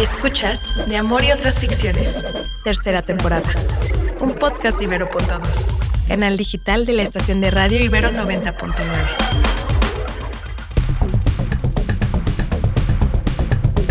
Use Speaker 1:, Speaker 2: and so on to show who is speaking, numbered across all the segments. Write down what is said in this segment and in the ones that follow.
Speaker 1: Escuchas De Amor y otras ficciones, tercera temporada. Un podcast Ibero.2, canal digital de la estación de radio Ibero 90.9.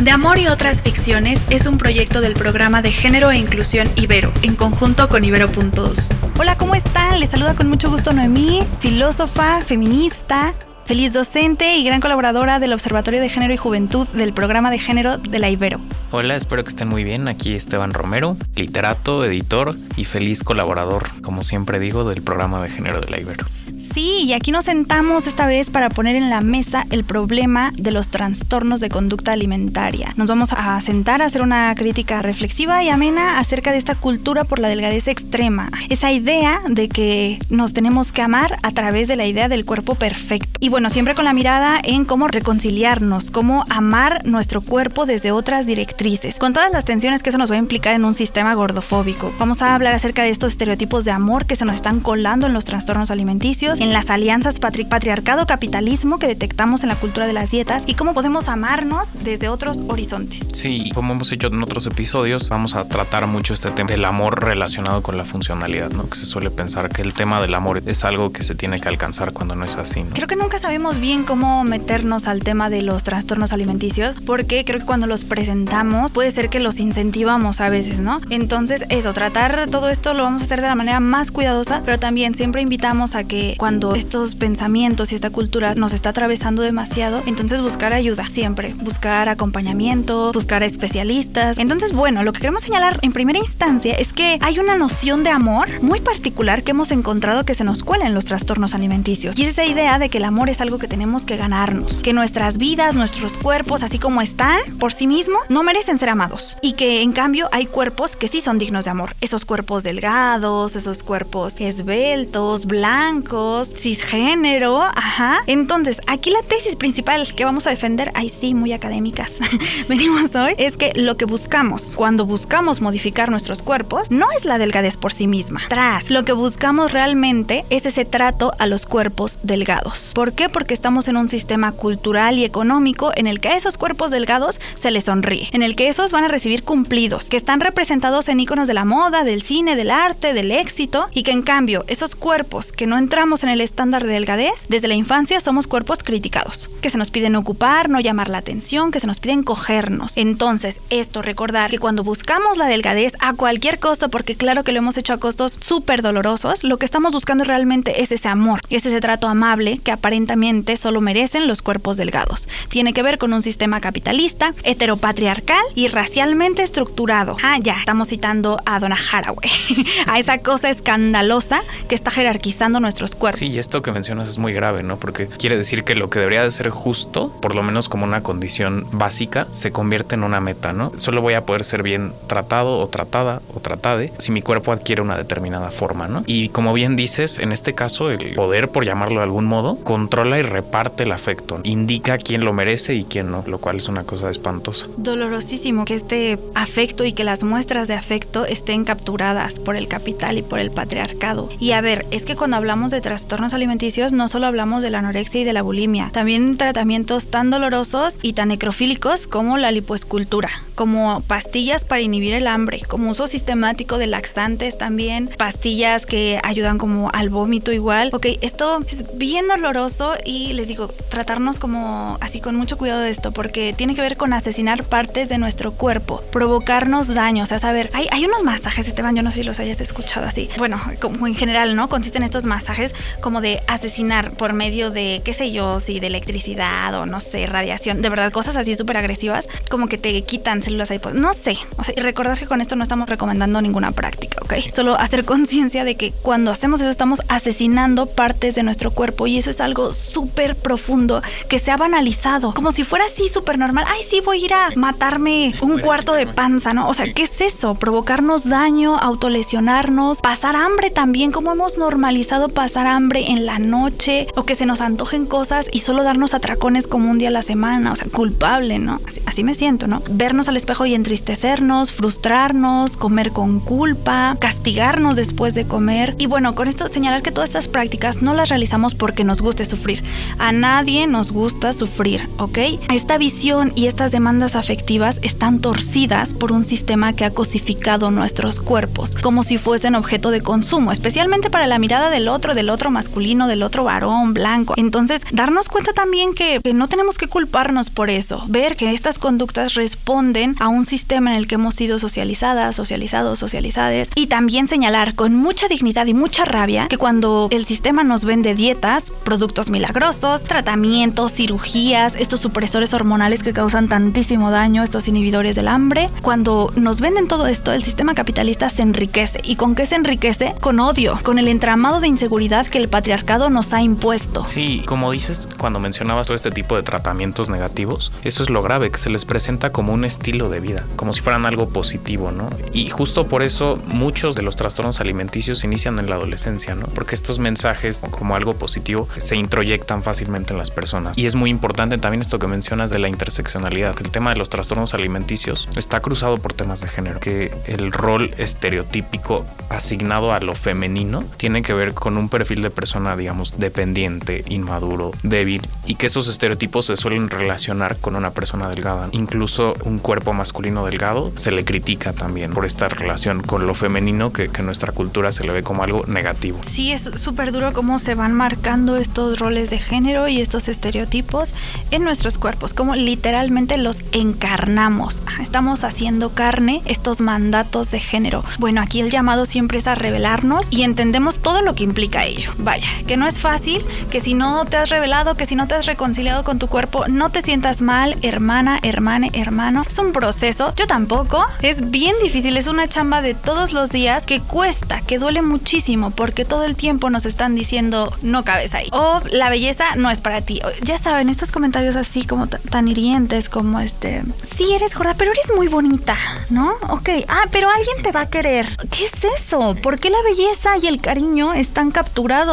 Speaker 1: De Amor y otras ficciones es un proyecto del programa de género e inclusión Ibero, en conjunto con Ibero.2.
Speaker 2: Hola, ¿cómo están? Les saluda con mucho gusto Noemí, filósofa, feminista, feliz docente y gran colaboradora del Observatorio de Género y Juventud del programa de género de la Ibero.
Speaker 3: Hola, espero que estén muy bien. Aquí Esteban Romero, literato, editor y feliz colaborador, como siempre digo, del programa de género de la Ibero.
Speaker 2: Sí, y aquí nos sentamos esta vez para poner en la mesa el problema de los trastornos de conducta alimentaria. Nos vamos a sentar a hacer una crítica reflexiva y amena acerca de esta cultura por la delgadez extrema. Esa idea de que nos tenemos que amar a través de la idea del cuerpo perfecto. Y bueno, siempre con la mirada en cómo reconciliarnos, cómo amar nuestro cuerpo desde otras directrices, con todas las tensiones que eso nos va a implicar en un sistema gordofóbico. Vamos a hablar acerca de estos estereotipos de amor que se nos están colando en los trastornos alimenticios en las alianzas patriarcado-capitalismo que detectamos en la cultura de las dietas y cómo podemos amarnos desde otros horizontes.
Speaker 3: Sí, como hemos hecho en otros episodios, vamos a tratar mucho este tema del amor relacionado con la funcionalidad, ¿no? Que se suele pensar que el tema del amor es algo que se tiene que alcanzar cuando no es así.
Speaker 2: Creo que nunca sabemos bien cómo meternos al tema de los trastornos alimenticios, porque creo que cuando los presentamos puede ser que los incentivamos a veces, ¿no? Entonces, eso, tratar todo esto lo vamos a hacer de la manera más cuidadosa, pero también siempre invitamos a que cuando cuando estos pensamientos y esta cultura nos está atravesando demasiado, entonces buscar ayuda siempre, buscar acompañamiento, buscar especialistas. Entonces, bueno, lo que queremos señalar en primera instancia es que hay una noción de amor muy particular que hemos encontrado que se nos cuela en los trastornos alimenticios. Y es esa idea de que el amor es algo que tenemos que ganarnos, que nuestras vidas, nuestros cuerpos, así como están por sí mismos, no merecen ser amados. Y que en cambio hay cuerpos que sí son dignos de amor. Esos cuerpos delgados, esos cuerpos esbeltos, blancos, cisgénero, ajá. Entonces, aquí la tesis principal que vamos a defender, ay sí, muy académicas, venimos hoy, es que lo que buscamos cuando buscamos modificar nuestros cuerpos no es la delgadez por sí misma. Tras, lo que buscamos realmente es ese trato a los cuerpos delgados. ¿Por qué? Porque estamos en un sistema cultural y económico en el que a esos cuerpos delgados se les sonríe, en el que esos van a recibir cumplidos, que están representados en iconos de la moda, del cine, del arte, del éxito, y que en cambio esos cuerpos que no entramos en el estándar de delgadez, desde la infancia somos cuerpos criticados, que se nos piden ocupar, no llamar la atención, que se nos piden cogernos. Entonces, esto, recordar que cuando buscamos la delgadez a cualquier costo, porque claro que lo hemos hecho a costos súper dolorosos, lo que estamos buscando realmente es ese amor, es ese trato amable que aparentemente solo merecen los cuerpos delgados. Tiene que ver con un sistema capitalista, heteropatriarcal y racialmente estructurado. Ah, ya, estamos citando a Donna Haraway, a esa cosa escandalosa que está jerarquizando nuestros cuerpos.
Speaker 3: Sí, esto que mencionas es muy grave, ¿no? Porque quiere decir que lo que debería de ser justo, por lo menos como una condición básica, se convierte en una meta, ¿no? Solo voy a poder ser bien tratado o tratada o tratade si mi cuerpo adquiere una determinada forma, ¿no? Y como bien dices, en este caso el poder, por llamarlo de algún modo, controla y reparte el afecto, indica quién lo merece y quién no, lo cual es una cosa espantosa.
Speaker 2: Dolorosísimo que este afecto y que las muestras de afecto estén capturadas por el capital y por el patriarcado. Y a ver, es que cuando hablamos de trastorno trastornos alimenticios no solo hablamos de la anorexia y de la bulimia, también tratamientos tan dolorosos y tan necrofílicos como la lipoescultura, como pastillas para inhibir el hambre, como uso sistemático de laxantes también, pastillas que ayudan como al vómito igual. Ok, esto es bien doloroso y les digo, tratarnos como así con mucho cuidado de esto, porque tiene que ver con asesinar partes de nuestro cuerpo, provocarnos daños, o sea, saber, hay, hay unos masajes, Esteban, yo no sé si los hayas escuchado así. Bueno, como en general, ¿no? Consisten estos masajes como de asesinar por medio de, qué sé yo, si de electricidad o no sé, radiación, de verdad, cosas así súper agresivas, como que te quitan células adiposas, no sé, o sea, y recordar que con esto no estamos recomendando ninguna práctica, ¿ok? Solo hacer conciencia de que cuando hacemos eso estamos asesinando partes de nuestro cuerpo y eso es algo súper profundo que se ha banalizado, como si fuera así súper normal, ay, sí, voy a ir a matarme un cuarto de panza, ¿no? O sea, ¿qué es eso? Provocarnos daño, autolesionarnos, pasar hambre también, como hemos normalizado pasar hambre en la noche o que se nos antojen cosas y solo darnos atracones como un día a la semana, o sea, culpable, ¿no? Así, así me siento, ¿no? Vernos al espejo y entristecernos, frustrarnos, comer con culpa, castigarnos después de comer. Y bueno, con esto señalar que todas estas prácticas no las realizamos porque nos guste sufrir. A nadie nos gusta sufrir, ¿ok? Esta visión y estas demandas afectivas están torcidas por un sistema que ha cosificado nuestros cuerpos como si fuesen objeto de consumo, especialmente para la mirada del otro, del otro masculino, del otro varón blanco. Entonces, darnos cuenta también que, que no tenemos que culparnos por eso, ver que estas conductas responden a un sistema en el que hemos sido socializadas, socializados, socializadas y también señalar con mucha dignidad y mucha rabia que cuando el sistema nos vende dietas, productos milagrosos, tratamientos, cirugías, estos supresores hormonales que causan tantísimo daño, estos inhibidores del hambre, cuando nos venden todo esto, el sistema capitalista se enriquece. ¿Y con qué se enriquece? Con odio, con el entramado de inseguridad que el patriarcado nos ha impuesto.
Speaker 3: Sí, como dices, cuando mencionabas todo este tipo de tratamientos negativos, eso es lo grave, que se les presenta como un estilo de vida, como si fueran algo positivo, ¿no? Y justo por eso muchos de los trastornos alimenticios inician en la adolescencia, ¿no? Porque estos mensajes como algo positivo se introyectan fácilmente en las personas. Y es muy importante también esto que mencionas de la interseccionalidad, que el tema de los trastornos alimenticios está cruzado por temas de género, que el rol estereotípico asignado a lo femenino tiene que ver con un perfil de persona, digamos, dependiente, inmaduro, débil, y que esos estereotipos se suelen relacionar con una persona delgada. Incluso un cuerpo masculino delgado se le critica también por esta relación con lo femenino que, que nuestra cultura se le ve como algo negativo.
Speaker 2: Sí, es súper duro cómo se van marcando estos roles de género y estos estereotipos en nuestros cuerpos, como literalmente los encarnamos. Estamos haciendo carne estos mandatos de género. Bueno, aquí el llamado siempre es a revelarnos y entendemos todo lo que implica ello. Vaya, que no es fácil, que si no te has revelado, que si no te has reconciliado con tu cuerpo, no te sientas mal, hermana, hermane, hermano. Es un proceso, yo tampoco. Es bien difícil, es una chamba de todos los días que cuesta, que duele muchísimo porque todo el tiempo nos están diciendo no cabes ahí. O la belleza no es para ti. Ya saben, estos comentarios así como tan hirientes como este, sí eres gorda, pero eres muy bonita, ¿no? Ok, ah, pero alguien te va a querer. ¿Qué es eso? ¿Por qué la belleza y el cariño están capturados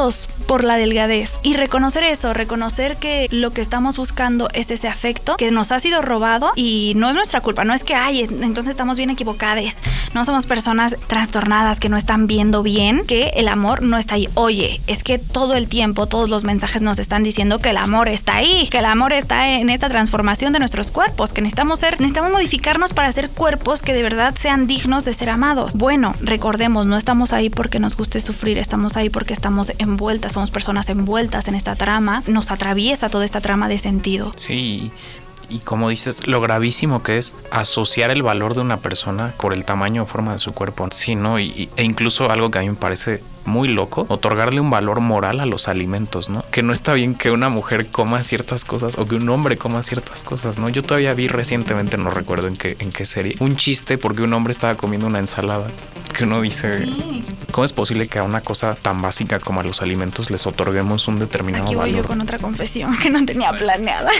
Speaker 2: por la delgadez? Y reconocer eso, reconocer que lo que estamos buscando es ese afecto que nos ha sido robado y no es nuestra culpa, no es que, ay, entonces estamos bien equivocadas, no somos personas trastornadas que no están viendo bien que el amor no está ahí. Oye, es que todo el tiempo, todos los mensajes nos están diciendo que el amor está ahí, que el amor está en esta transformación de nuestros cuerpos, que necesitamos ser, necesitamos modificarnos para ser cuerpos que de verdad sean dignos de ser amados. Bueno, recordemos, no estamos ahí porque nos guste sufrir, estamos ahí porque estamos envueltas, somos personas envueltas en esta trama, nos atraviesa toda esta trama de sentido.
Speaker 3: Sí, y como dices, lo gravísimo que es asociar el valor de una persona por el tamaño o forma de su cuerpo. Sí, ¿no? E incluso algo que a mí me parece muy loco, otorgarle un valor moral a los alimentos, ¿no? Que no está bien que una mujer coma ciertas cosas o que un hombre coma ciertas cosas, ¿no? Yo todavía vi recientemente, no recuerdo en qué, en qué serie, un chiste porque un hombre estaba comiendo una ensalada. Que uno dice, ¿cómo es posible que a una cosa tan básica como a los alimentos les otorguemos un determinado
Speaker 2: Aquí voy
Speaker 3: valor?
Speaker 2: yo con otra confesión que no tenía planeada.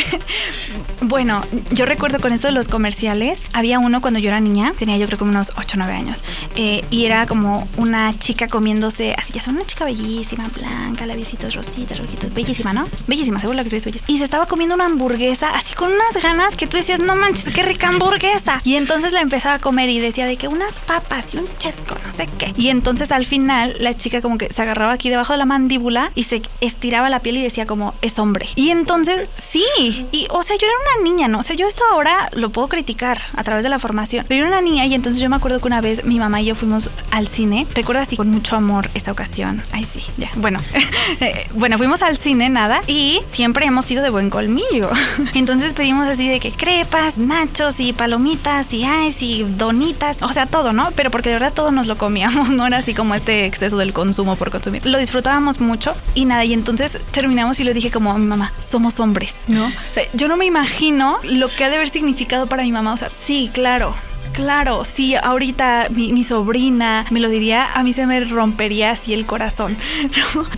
Speaker 2: bueno, yo recuerdo con esto de los comerciales, había uno cuando yo era niña, tenía yo creo como unos 8 o 9 años, eh, y era como una chica comiéndose, así ya son una chica bellísima, blanca, labiositos rositas, rojitos, bellísima, ¿no? Bellísima, seguro la que es bellísima. Y se estaba comiendo una hamburguesa así con unas ganas que tú decías, no manches, qué rica hamburguesa. Y entonces la empezaba a comer y decía de que unas papas y un chesco, no sé qué. Y entonces al final la chica como que se agarraba aquí debajo de la mandíbula y se estiraba la piel y decía como, es hombre. Y entonces, sí, y o sea, yo era una niña, ¿no? O sea, yo esto ahora lo puedo criticar a través de la formación. Pero yo era una niña y entonces yo me acuerdo que una vez mi mamá y yo fuimos al cine. Recuerdo así con mucho amor esa ocasión. Ay, sí, ya. Bueno, bueno, fuimos al cine, nada. Y siempre hemos sido de buen colmillo. Entonces pedimos así de que crepas, nachos y palomitas y ay, y donitas. O sea, todo, ¿no? Pero porque de verdad todo nos lo No era así como este exceso del consumo por consumir. Lo disfrutábamos mucho y nada. Y entonces terminamos y le dije como a mi mamá, somos hombres, ¿no? Yo no me imagino lo que ha de haber significado para mi mamá. O sea, sí, claro, Claro, si ahorita mi, sobrina me lo diría, a mí se me rompería así el corazón.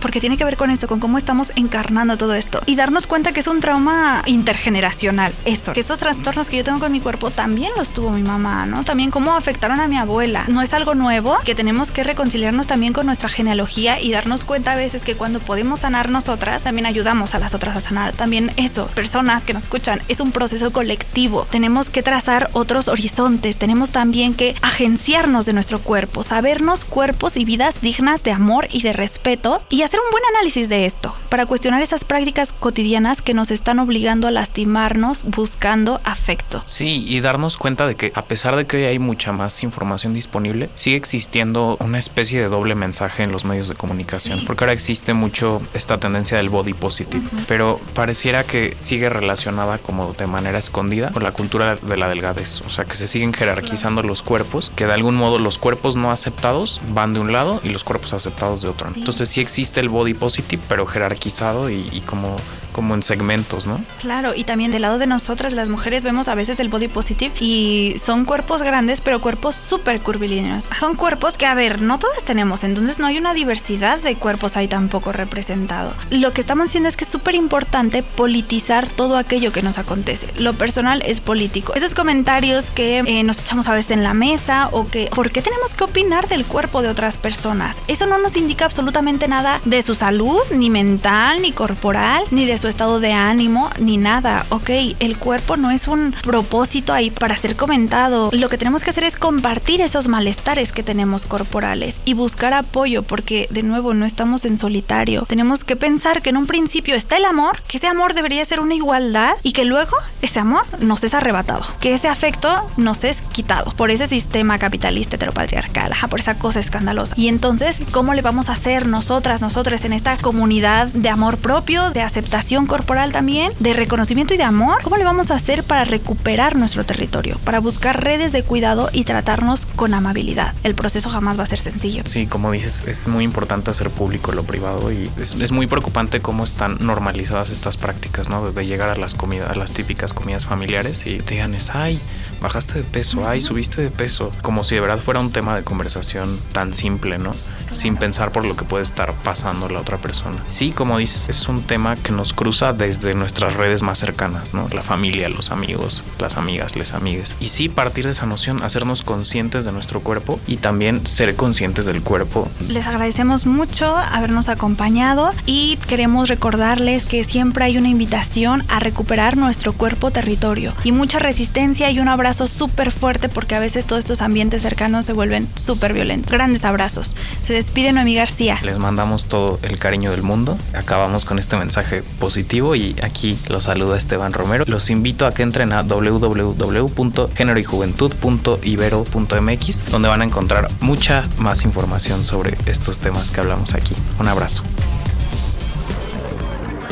Speaker 2: Porque tiene que ver con esto, con cómo estamos encarnando todo esto. Y darnos cuenta que es un trauma intergeneracional. Eso, que estos trastornos que yo tengo con mi cuerpo también los tuvo mi mamá, ¿no? También cómo afectaron a mi abuela. No es algo nuevo, que tenemos que reconciliarnos también con nuestra genealogía y darnos cuenta a veces que cuando podemos sanar nosotras, también ayudamos a las otras a sanar. También eso, personas que nos escuchan, es un proceso colectivo. Tenemos que trazar otros horizontes, tenemos también que agenciarnos de nuestro cuerpo, sabernos cuerpos y vidas dignas de amor y de respeto y hacer un buen análisis de esto para cuestionar esas prácticas cotidianas que nos están obligando a lastimarnos buscando afecto.
Speaker 3: Sí, y darnos cuenta de que a pesar de que hoy hay mucha más información disponible, sigue existiendo una especie de doble mensaje en los medios de comunicación, porque ahora existe mucho esta tendencia del body positive, pero pareciera que sigue relacionada como de manera escondida con la cultura de la delgadez, o sea, que se siguen jerarquizando los cuerpos, que de algún modo los cuerpos no aceptados van de un lado y los cuerpos aceptados de otro. Entonces sí existe el body positive, pero jerarquizado y, y como como en segmentos, ¿no?
Speaker 2: Claro, y también del lado de nosotras, las mujeres, vemos a veces el body positive y son cuerpos grandes, pero cuerpos súper curvilíneos. Son cuerpos que, a ver, no todos tenemos, entonces no hay una diversidad de cuerpos ahí tampoco representado. Lo que estamos diciendo es que es súper importante politizar todo aquello que nos acontece. Lo personal es político. Esos comentarios que eh, nos echamos a veces en la mesa o que, ¿por qué tenemos que opinar del cuerpo de otras personas? Eso no nos indica absolutamente nada de su salud, ni mental, ni corporal, ni de su estado de ánimo ni nada. Ok, el cuerpo no es un propósito ahí para ser comentado. Lo que tenemos que hacer es compartir esos malestares que tenemos corporales y buscar apoyo porque de nuevo no estamos en solitario. Tenemos que pensar que en un principio está el amor, que ese amor debería ser una igualdad y que luego ese amor nos es arrebatado, que ese afecto nos es quitado por ese sistema capitalista heteropatriarcal, por esa cosa escandalosa. Y entonces, ¿cómo le vamos a hacer nosotras, nosotras en esta comunidad de amor propio, de aceptación? Corporal también, de reconocimiento y de amor, ¿cómo le vamos a hacer para recuperar nuestro territorio? Para buscar redes de cuidado y tratarnos con amabilidad. El proceso jamás va a ser sencillo.
Speaker 3: Sí, como dices, es muy importante hacer público lo privado y es, muy preocupante cómo están normalizadas estas prácticas, ¿no? De llegar a las comidas, a las típicas comidas familiares y te digan, es, ay, bajaste de peso, ay, subiste de peso, como si de verdad fuera un tema de conversación tan simple, ¿no? Sin pensar por lo que puede estar pasando la otra persona. Sí, como dices, es un tema que nos cruza desde nuestras redes más cercanas, ¿no? La familia, los amigos, las amigas, les amigues. Y sí, partir de esa noción, hacernos conscientes de nuestro cuerpo y también ser conscientes del cuerpo.
Speaker 2: Les agradecemos mucho habernos acompañado y queremos recordarles que siempre hay una invitación a recuperar nuestro cuerpo territorio y mucha resistencia y un abrazo súper fuerte porque a veces todos estos ambientes cercanos se vuelven súper violentos. Grandes abrazos. Se despide Noemí García.
Speaker 3: Les mandamos todo el cariño del mundo. Acabamos con este mensaje positivo y aquí los saluda Esteban Romero. Los invito a que entren a www.generoyjuventud.ibero.mx donde van a encontrar mucha más información sobre estos temas que hablamos aquí. Un abrazo.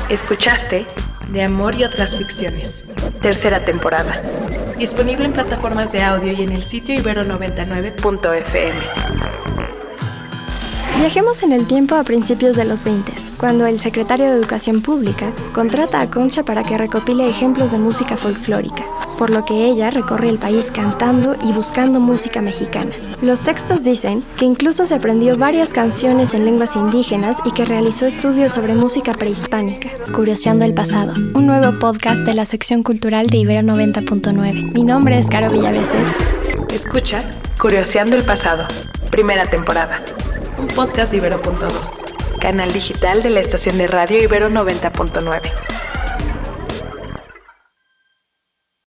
Speaker 1: Escuchaste De Amor y otras ficciones, tercera temporada. Disponible en plataformas de audio y en el sitio ibero99.fm.
Speaker 4: Viajemos en el tiempo a principios de los 20, cuando el secretario de Educación Pública contrata a Concha para que recopile ejemplos de música folclórica, por lo que ella recorre el país cantando y buscando música mexicana. Los textos dicen que incluso se aprendió varias canciones en lenguas indígenas y que realizó estudios sobre música prehispánica. Curioseando el pasado, un nuevo podcast de la sección cultural de Ibero 90.9. Mi nombre es Caro Villaveses.
Speaker 1: Escucha Curioseando el pasado, primera temporada un podcast de Ibero.2, canal digital de la estación de radio Ibero 90.9.